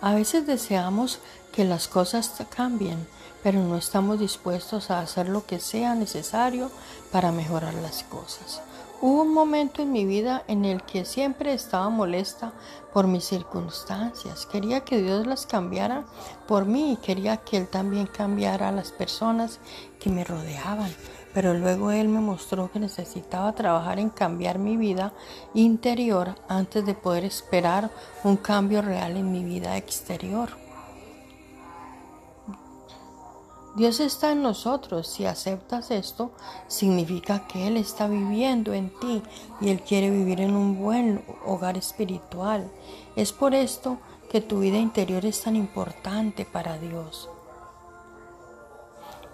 A veces deseamos que las cosas cambien, pero no estamos dispuestos a hacer lo que sea necesario para mejorar las cosas. Hubo un momento en mi vida en el que siempre estaba molesta por mis circunstancias. Quería que Dios las cambiara por mí y quería que Él también cambiara a las personas que me rodeaban. Pero luego Él me mostró que necesitaba trabajar en cambiar mi vida interior antes de poder esperar un cambio real en mi vida exterior. Dios está en nosotros. Si aceptas esto, significa que Él está viviendo en ti y Él quiere vivir en un buen hogar espiritual. Es por esto que tu vida interior es tan importante para Dios.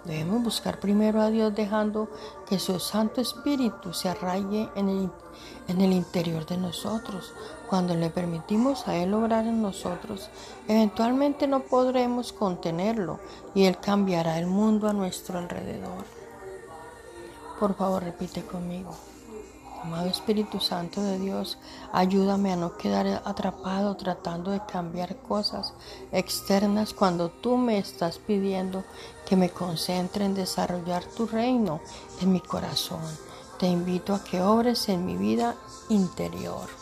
Debemos buscar primero a Dios dejando que su Santo Espíritu se arraigue en el, en el interior de nosotros. Cuando le permitimos a Él obrar en nosotros, eventualmente no podremos contenerlo y Él cambiará el mundo a nuestro alrededor. Por favor, repite conmigo. Amado Espíritu Santo de Dios, ayúdame a no quedar atrapado tratando de cambiar cosas externas cuando tú me estás pidiendo que me concentre en desarrollar tu reino en mi corazón. Te invito a que obres en mi vida interior.